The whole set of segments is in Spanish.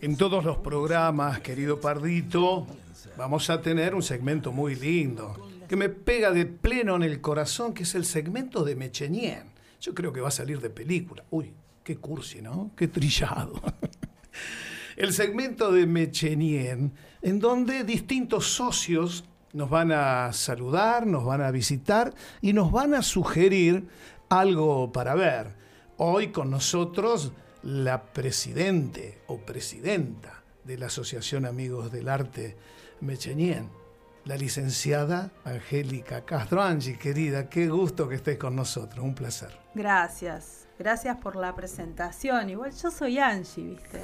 En todos los programas, querido Pardito, vamos a tener un segmento muy lindo, que me pega de pleno en el corazón, que es el segmento de Mechenien. Yo creo que va a salir de película. Uy, qué cursi, ¿no? Qué trillado. el segmento de Mechenien, en donde distintos socios nos van a saludar, nos van a visitar y nos van a sugerir algo para ver. Hoy con nosotros la presidente o presidenta de la Asociación Amigos del Arte Mechenien, la licenciada Angélica Castro. Angie, querida, qué gusto que estés con nosotros, un placer. Gracias, gracias por la presentación. Igual yo soy Angie, ¿viste?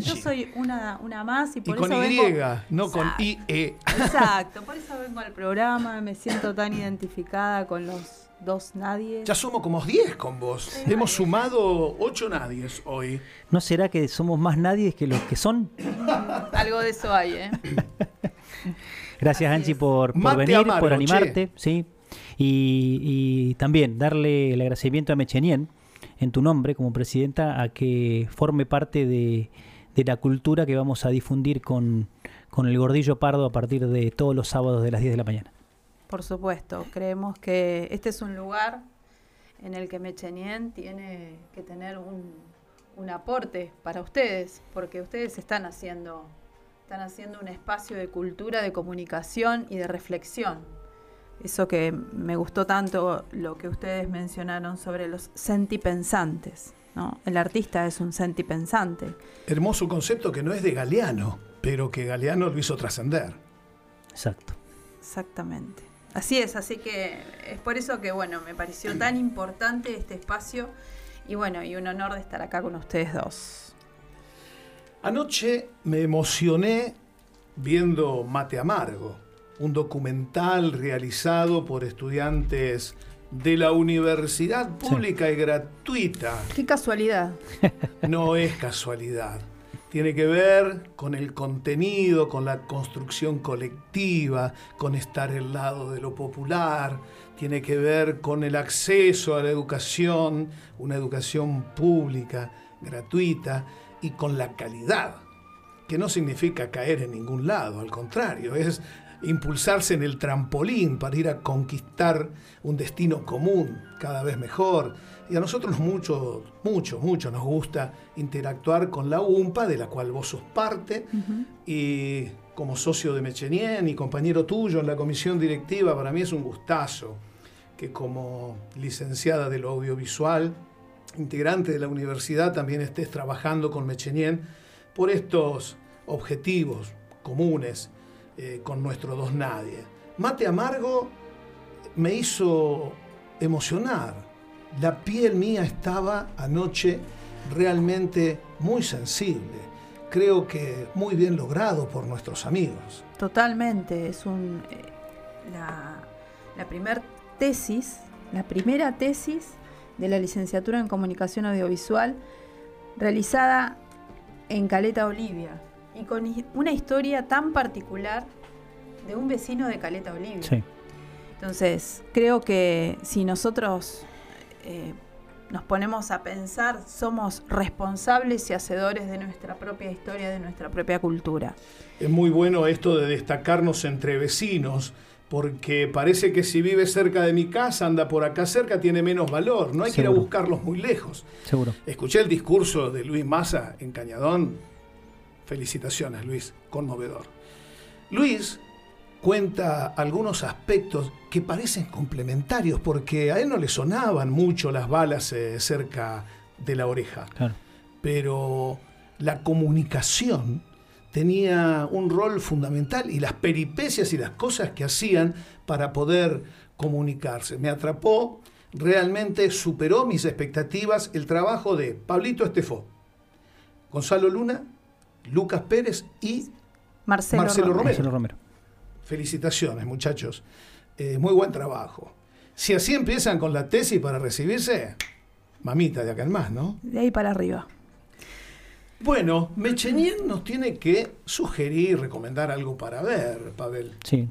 Yo soy una, una más y por y con Y, no con IE. Exacto, por eso vengo al programa, me siento tan identificada con los dos nadies. Ya somos como 10 con vos. Hemos sumado 8 nadies hoy. ¿No será que somos más nadies que los que son? Algo de eso hay, ¿eh? Gracias, Angie, por, venir, por animarte. Sí. Y, también darle el agradecimiento a Mechenien en tu nombre como presidenta a que forme parte de, la cultura que vamos a difundir con, con el Gordillo Pardo a partir de todos los sábados de las 10 de la mañana. Por supuesto, creemos que este es un lugar en el que Mechenien tiene que tener un, aporte para ustedes, porque ustedes están haciendo, están haciendo un espacio de cultura, de comunicación y de reflexión. Eso que me gustó tanto lo que ustedes mencionaron sobre los sentipensantes. ¿no? El artista es un sentipensante. Hermoso concepto que no es de Galeano, pero que Galeano lo hizo trascender. Exacto. Exactamente. Así es, así que es por eso que bueno, me pareció tan importante este espacio y bueno, y un honor de estar acá con ustedes dos. Anoche me emocioné viendo Mate Amargo, un documental realizado por estudiantes de la universidad pública y gratuita. Qué casualidad. No es casualidad tiene que ver con el contenido, con la construcción colectiva, con estar al lado de lo popular, tiene que ver con el acceso a la educación, una educación pública, gratuita, y con la calidad, que no significa caer en ningún lado, al contrario, es impulsarse en el trampolín para ir a conquistar un destino común cada vez mejor. Y a nosotros mucho, mucho, mucho nos gusta interactuar con la UMPA, de la cual vos sos parte, y como socio de Mechenien y compañero tuyo en la comisión directiva, para mí es un gustazo que como licenciada de lo audiovisual, integrante de la universidad, también estés trabajando con Mechenien por estos objetivos comunes eh, con nuestro dos nadie. Mate Amargo me hizo emocionar. La piel mía estaba anoche realmente muy sensible. Creo que muy bien logrado por nuestros amigos. Totalmente, es un eh, la, la primera tesis, la primera tesis de la licenciatura en comunicación audiovisual realizada en Caleta Olivia, y con una historia tan particular de un vecino de Caleta Olivia. Sí. Entonces, creo que si nosotros eh, nos ponemos a pensar, somos responsables y hacedores de nuestra propia historia, de nuestra propia cultura. Es muy bueno esto de destacarnos entre vecinos, porque parece que si vive cerca de mi casa, anda por acá cerca, tiene menos valor. No hay que ir a buscarlos muy lejos. Seguro. Escuché el discurso de Luis Massa en Cañadón Felicitaciones, Luis, conmovedor. Luis cuenta algunos aspectos que parecen complementarios porque a él no le sonaban mucho las balas eh, cerca de la oreja. Pero la comunicación tenía un rol fundamental y las peripecias y las cosas que hacían para poder comunicarse. Me atrapó, realmente superó mis expectativas el trabajo de Pablito Estefó, Gonzalo Luna Lucas Pérez y Marcelo, Romero. Felicitaciones, muchachos. Eh, muy buen trabajo. Si así empiezan con la tesis para recibirse, mamita de acá en más, ¿no? De ahí para arriba. Bueno, Mechenien nos tiene que sugerir, recomendar algo para ver, Pavel. Sí.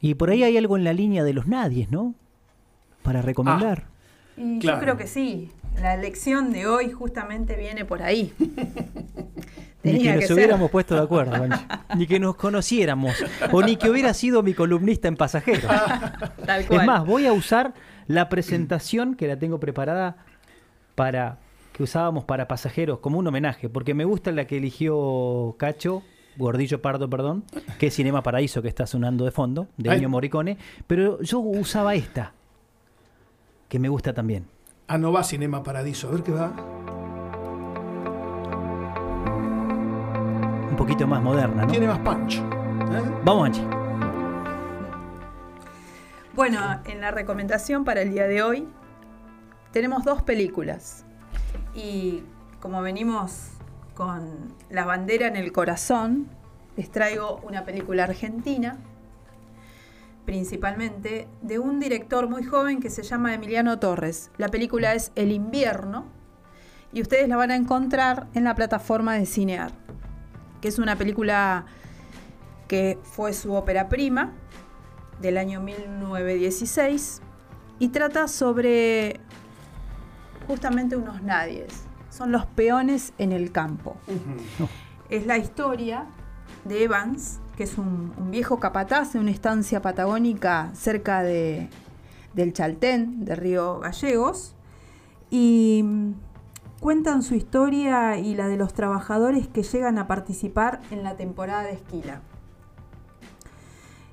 Y por ahí hay algo en la línea de los nadies, ¿no? Para recomendar. Ah, y yo creo que sí. La lección de hoy justamente viene por ahí. ni que, nos hubiéramos puesto de acuerdo, ni que nos conociéramos, o ni que hubiera sido mi columnista en pasajeros. Es más, voy a usar la presentación que la tengo preparada para que usábamos para pasajeros como un homenaje, porque me gusta la que eligió Cacho, Gordillo Pardo, perdón, que es Cinema Paraíso que está sonando de fondo, de Ennio Morricone, pero yo usaba esta, que me gusta también. Ah, no va Cinema Paradiso, a ver qué va. Un poquito más moderna, ¿no? Tiene más punch. ¿eh? Vamos, Anchi. Bueno, en la recomendación para el día de hoy tenemos dos películas. Y como venimos con la bandera en el corazón, les traigo una película argentina, principalmente de un director muy joven que se llama Emiliano Torres. La película es El invierno y ustedes la van a encontrar en la plataforma de Cinear, que es una película que fue su ópera prima del año 1916 y trata sobre justamente unos nadies. Son los peones en el campo. Es la historia de Evans, que es un, viejo capataz de una estancia patagónica cerca de, del Chaltén, de Río Gallegos, y mm, cuentan su historia y la de los trabajadores que llegan a participar en la temporada de esquila.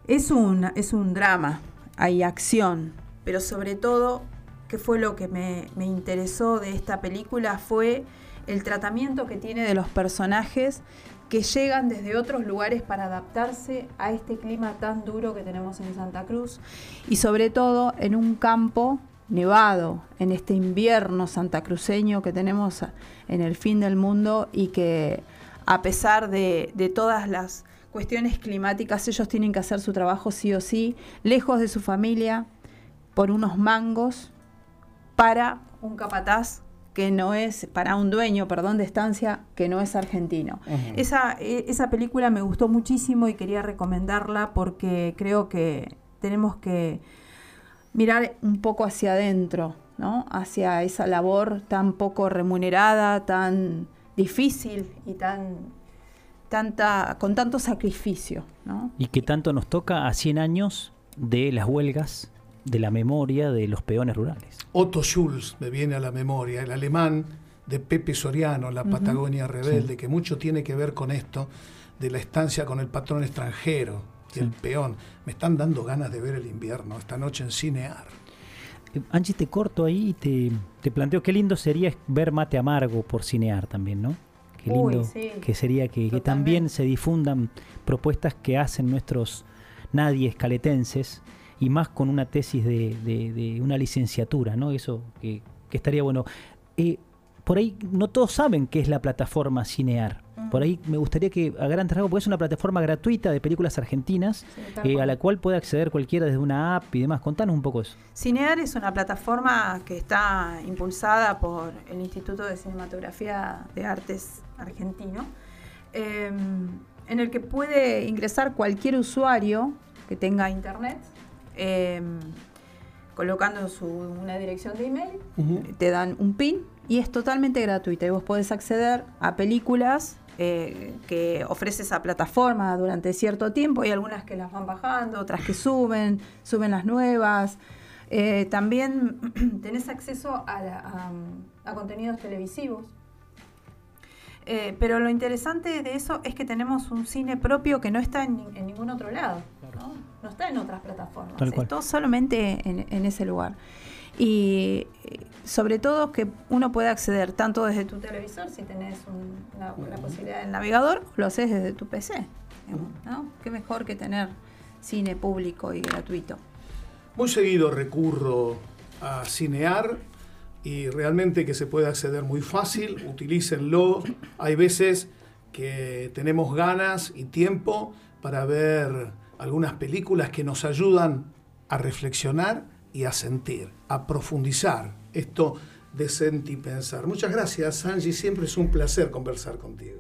Es un, es un drama, hay acción, pero sobre todo que fue lo que me, interesó de esta película, fue el tratamiento que tiene de los personajes que llegan desde otros lugares para adaptarse a este clima tan duro que tenemos en Santa Cruz y sobre todo en un campo nevado, en este invierno santacruceño que tenemos en el fin del mundo y que a pesar de, todas las cuestiones climáticas ellos tienen que hacer su trabajo sí o sí, lejos de su familia, por unos mangos para un capataz que no es, para un dueño, perdón, de estancia que no es argentino. esa, e, esa película me gustó muchísimo y quería recomendarla porque creo que tenemos que mirar un poco hacia adentro, ¿no? Hacia esa labor tan poco remunerada, tan difícil y tan tanta con tanto sacrificio, ¿no? Y que tanto nos toca a 100 años de las huelgas de la memoria de los peones rurales. Otto Schulz me viene a la memoria, el alemán de Pepe Soriano, La Patagonia Rebelde, que mucho tiene que ver con esto de la estancia con el patrón extranjero y el peón. Me están dando ganas de ver el invierno esta noche en Cinear. Eh, Angie, te corto ahí y te, te, planteo qué lindo sería ver mate amargo por cinear también, ¿no? Qué lindo que sería que, que, también se difundan propuestas que hacen nuestros nadie escaletenses y más con una tesis de, una licenciatura, ¿no? Eso que, estaría bueno. Eh, por ahí no todos saben qué es la plataforma Cinear. Mm. Por ahí me gustaría que a gran rasgos, porque es una plataforma gratuita de películas argentinas eh, a la cual puede acceder cualquiera desde una app y demás. Contanos un poco eso. Cinear es una plataforma que está impulsada por el Instituto de Cinematografía de Artes Argentino, em, en el que puede ingresar cualquier usuario que tenga internet Em, colocando una dirección de email, te dan un pin y es totalmente gratuita y vos podés acceder a películas eh, que ofrece esa plataforma durante cierto tiempo. Hay algunas que las van bajando, otras que suben, suben las nuevas. Eh, también tenés acceso a, contenidos televisivos. Eh, pero lo interesante de eso es que tenemos un cine propio que no está en, ningún otro lado no está en otras plataformas, está solamente en, ese lugar. Y eh, sobre todo que uno puede acceder tanto desde tu televisor, si tenés la posibilidad del navegador, lo haces desde tu PC. ¿no? Qué mejor que tener cine público y gratuito. Muy seguido recurro a Cinear y realmente que se puede acceder muy fácil, utilícenlo. Hay veces que tenemos ganas y tiempo para ver algunas películas que nos ayudan a reflexionar y a sentir, a profundizar esto de sentir y pensar. Muchas gracias, Angie, siempre es un placer conversar contigo.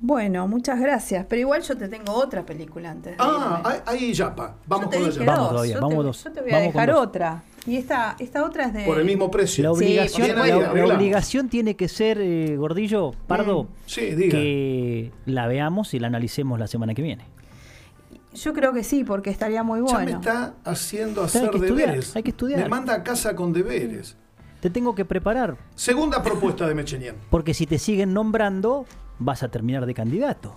Bueno, muchas gracias, pero igual yo te tengo otra película antes. ah, ahí ya, pa. Vamos con la Vamos, vamos Yo te voy a dejar otra. Y esta, esta otra es de. Por el mismo precio. La obligación, Sí, la, obligación tiene que ser, eh, Gordillo, Pardo, Mm, sí, diga. que la veamos y la analicemos la semana que viene. Yo creo que sí, porque estaría muy Ya me bueno. está haciendo Hay hacer que estudiar, deberes. hay que estudiar. Me manda a casa con deberes. Te tengo que preparar, Segunda propuesta de Mechenien. porque si te siguen nombrando, vas a terminar de candidato.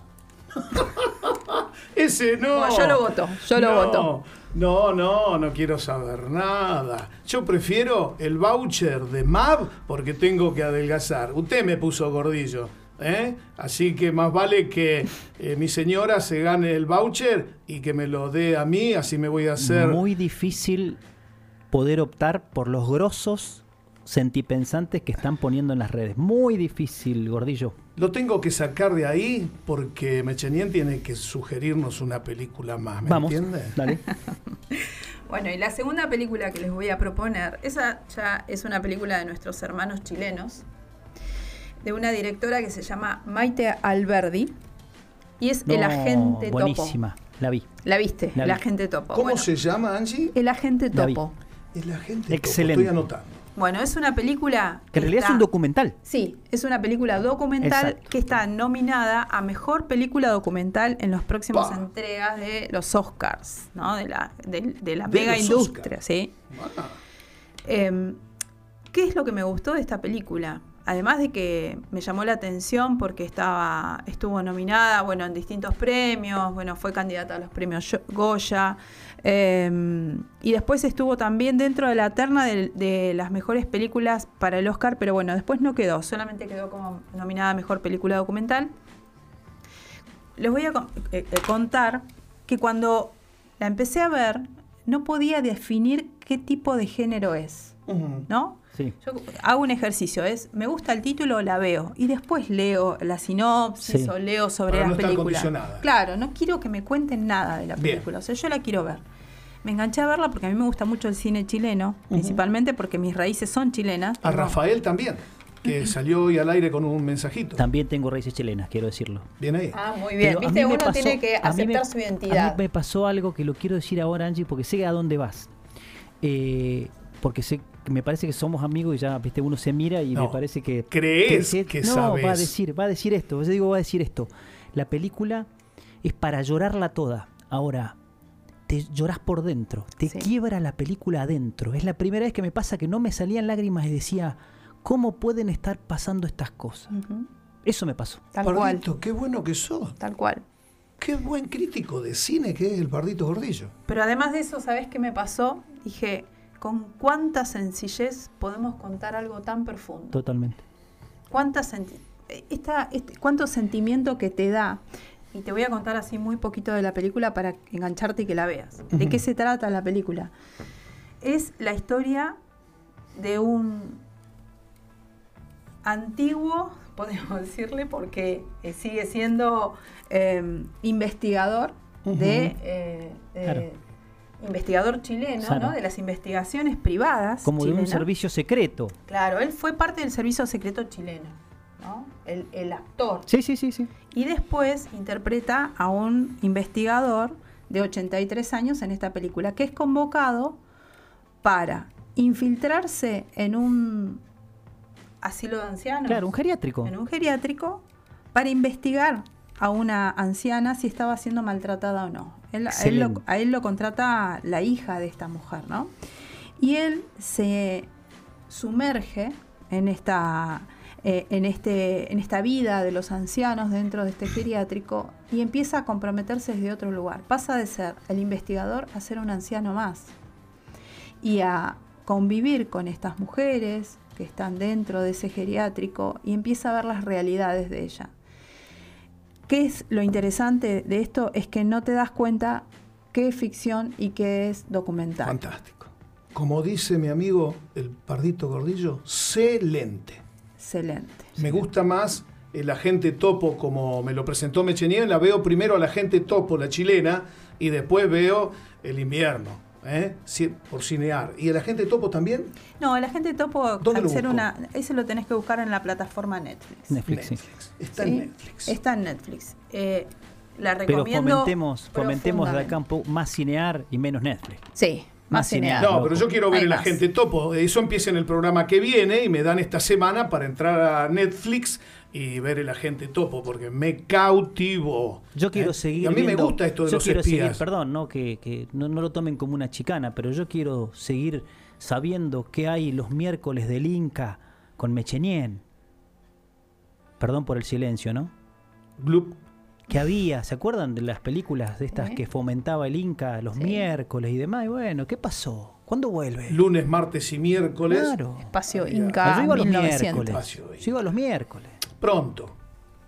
Ese no. Bueno, yo lo voto, yo lo No, voto. No, no, no quiero saber nada. Yo prefiero el voucher de MAV porque tengo que adelgazar. Usted me puso gordillo. ¿Eh? Así que más vale que eh, mi señora se gane el voucher y que me lo dé a mí, así me voy a hacer. Muy difícil poder optar por los grosos sentipensantes que están poniendo en las redes. Muy difícil, Gordillo. Lo tengo que sacar de ahí porque Mechenien tiene que sugerirnos una película más. ¿Me Vamos, entiende? dale. Bueno, y la segunda película que les voy a proponer, esa ya es una película de nuestros hermanos chilenos, de una directora que se llama Maite Alberdi, y es El Agente Topo. Buenísima, la vi. ¿La viste? La el vi. Agente Topo. ¿Cómo Bueno, se llama, Angie? El Agente La vi. Topo. El agente. Topo. Excelente. Estoy anotando. Bueno, es una película... Que en realidad es un documental. Sí, es una película documental Exacto. que está nominada a mejor película documental en los próximos Pa. entregas de los Oscars, ¿no? De la, de, de la De mega industria. ¿sí? Ah, Em, ¿Qué es lo que me gustó de esta película? Además de que me llamó la atención porque estaba, estuvo nominada, bueno, en distintos premios, bueno, fue candidata a los premios Goya, em, y después estuvo también dentro de la terna de, de las mejores películas para el Oscar, pero bueno, después no quedó, solamente quedó como nominada a mejor película documental. Les voy a eh, eh, contar que cuando la empecé a ver, no podía definir qué tipo de género es. ¿no? Sí. Yo hago un ejercicio, es, me gusta el título, la veo, y después leo la sinopsis Sí. o leo sobre Para la no estar película. condicionada. Claro, no quiero que me cuenten nada de la Bien. película, o sea, yo la quiero ver. Me enganché a verla porque a mí me gusta mucho el cine chileno, principalmente porque mis raíces son chilenas. A Rafael también, que salió hoy al aire con un mensajito. También tengo raíces chilenas, quiero decirlo. Bien ahí. Ah, muy bien. Pero a Viste, mí me uno pasó- tiene que a me- aceptar su A identidad. mí me pasó algo que lo quiero decir ahora, Angie, porque sé a dónde vas. Eh, porque sé, me parece que somos amigos y ya, viste, uno se mira y No, me parece que... crees que no, sabes. va a decir, va a decir esto. Yo digo, va a decir esto. La película es para llorarla toda. Ahora, te llorás por dentro, te Sí. quiebra la película adentro. Es la primera vez que me pasa que no me salían lágrimas y decía, ¿cómo pueden estar pasando estas cosas? Eso me pasó. Tal cual. Pardito, qué bueno que sos. Tal cual. Qué buen crítico de cine que es el Pardito Gordillo. Pero además de eso, ¿sabes qué me pasó? Dije, ¿con cuánta sencillez podemos contar algo tan profundo? Totalmente. ¿Cuánta senti- esta, este- ¿Cuánto sentimiento que te da? Y te voy a contar así muy poquito de la película para engancharte y que la veas. ¿De qué se trata la película? Es la historia de un antiguo, podemos decirle, porque eh, sigue siendo eh, investigador de, eh, de- Claro. Investigador chileno. ¿no? De las investigaciones privadas. Como de un servicio secreto. Claro, él fue parte del servicio secreto chileno, ¿no? El, el actor. Sí, sí, sí, sí. Y después interpreta a un investigador de 83 años en esta película, que es convocado para infiltrarse en un asilo de ancianos. Claro, un geriátrico. En un geriátrico para investigar a una anciana si estaba siendo maltratada o no. Él- a, él lo, a él lo contrata la hija de esta mujer, ¿no? Y él se sumerge en esta, eh, en, este, en esta vida de los ancianos dentro de este geriátrico y empieza a comprometerse desde otro lugar. Pasa de ser el investigador a ser un anciano más y a convivir con estas mujeres que están dentro de ese geriátrico y empieza a ver las realidades de ella. ¿Qué es lo interesante de esto? Es que no te das cuenta qué es ficción y qué es documental. Fantástico. Como dice mi amigo el Pardito Gordillo, excelente. Excelente. Me gusta más el agente topo como me lo presentó Mechenien. La veo primero al agente topo, la chilena, y después veo el invierno, ¿eh? Por cinear. ¿Y el agente topo también? No, la gente topo, ¿Dónde al lo ser una, ese lo tenés que buscar en la plataforma Netflix. Netflix, sí. Está ¿sí? en Netflix. Está en Netflix. Eh, la Pero recomiendo. fomentemos, fomentemos de acá un profundamente. poco más cinear y menos Netflix. Sí, Más cineasta. No, pero yo quiero ver Hay el más. agente topo. Eso empieza en el programa que viene y me dan esta semana para entrar a Netflix y ver el agente topo porque me cautivó. Yo quiero ¿Eh? seguir. Y a mí viendo- me gusta esto de yo los quiero espías. seguir, perdón, no, que, que no, no lo tomen como una chicana, pero yo quiero seguir sabiendo qué hay los miércoles del Inca con Mechenien. Perdón por el silencio, ¿no? Blup. Que había, ¿se acuerdan de las películas de estas que fomentaba el Inca los Sí. miércoles y demás? Y bueno, ¿qué pasó? ¿Cuándo vuelve? Lunes, martes y miércoles. Claro. Espacio Inca yo iba a los 1900. miércoles. Yo iba a los miércoles. Pronto,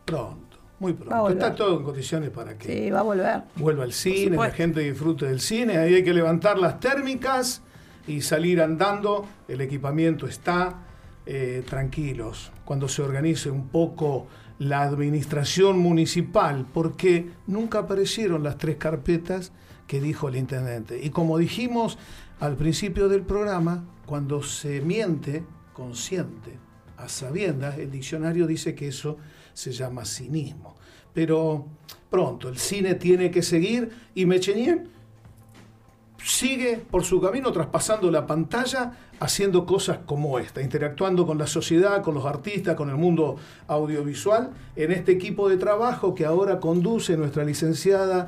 pronto, muy pronto. Está todo en condiciones para que Sí, va a volver. vuelva al cine, la gente disfrute del cine. Ahí hay que levantar las térmicas y salir andando. El equipamiento está. eh, tranquilos, cuando se organice un poco la administración municipal, porque nunca aparecieron las tres carpetas que dijo el intendente. Y como dijimos al principio del programa, cuando se miente consciente, a sabiendas, el diccionario dice que eso se llama cinismo. Pero pronto, el cine tiene que seguir y Mechenien sigue por su camino traspasando la pantalla, haciendo cosas como esta, interactuando con la sociedad, con los artistas, con el mundo audiovisual, en este equipo de trabajo que ahora conduce nuestra licenciada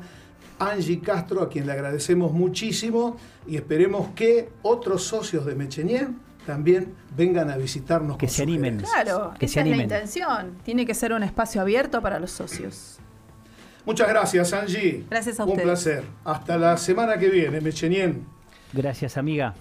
Angie Castro, a quien le agradecemos muchísimo y esperemos que otros socios de Mechenien también vengan a visitarnos. Que con se animen. Claro, Que esa se es la intención. Tiene que ser un espacio abierto para los socios. Muchas gracias, Angie. Gracias a Un ustedes. placer. Hasta la semana que viene, Mechenien. Gracias, amiga.